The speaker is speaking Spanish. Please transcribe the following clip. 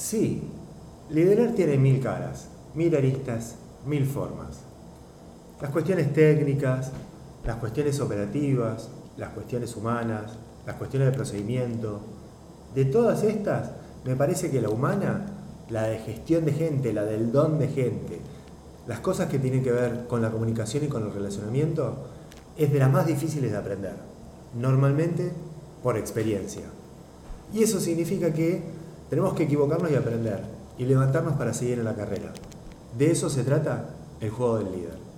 Sí, liderar tiene mil caras, mil aristas, mil formas. Las cuestiones técnicas, las cuestiones operativas, las cuestiones humanas, las cuestiones de procedimiento, de todas estas, me parece que la humana, la de gestión de gente, la del don de gente, las cosas que tienen que ver con la comunicación y con el relacionamiento, es de las más difíciles de aprender. Normalmente por experiencia. Y eso significa que tenemos que equivocarnos y aprender y levantarnos para seguir en la carrera. De eso se trata el juego del líder.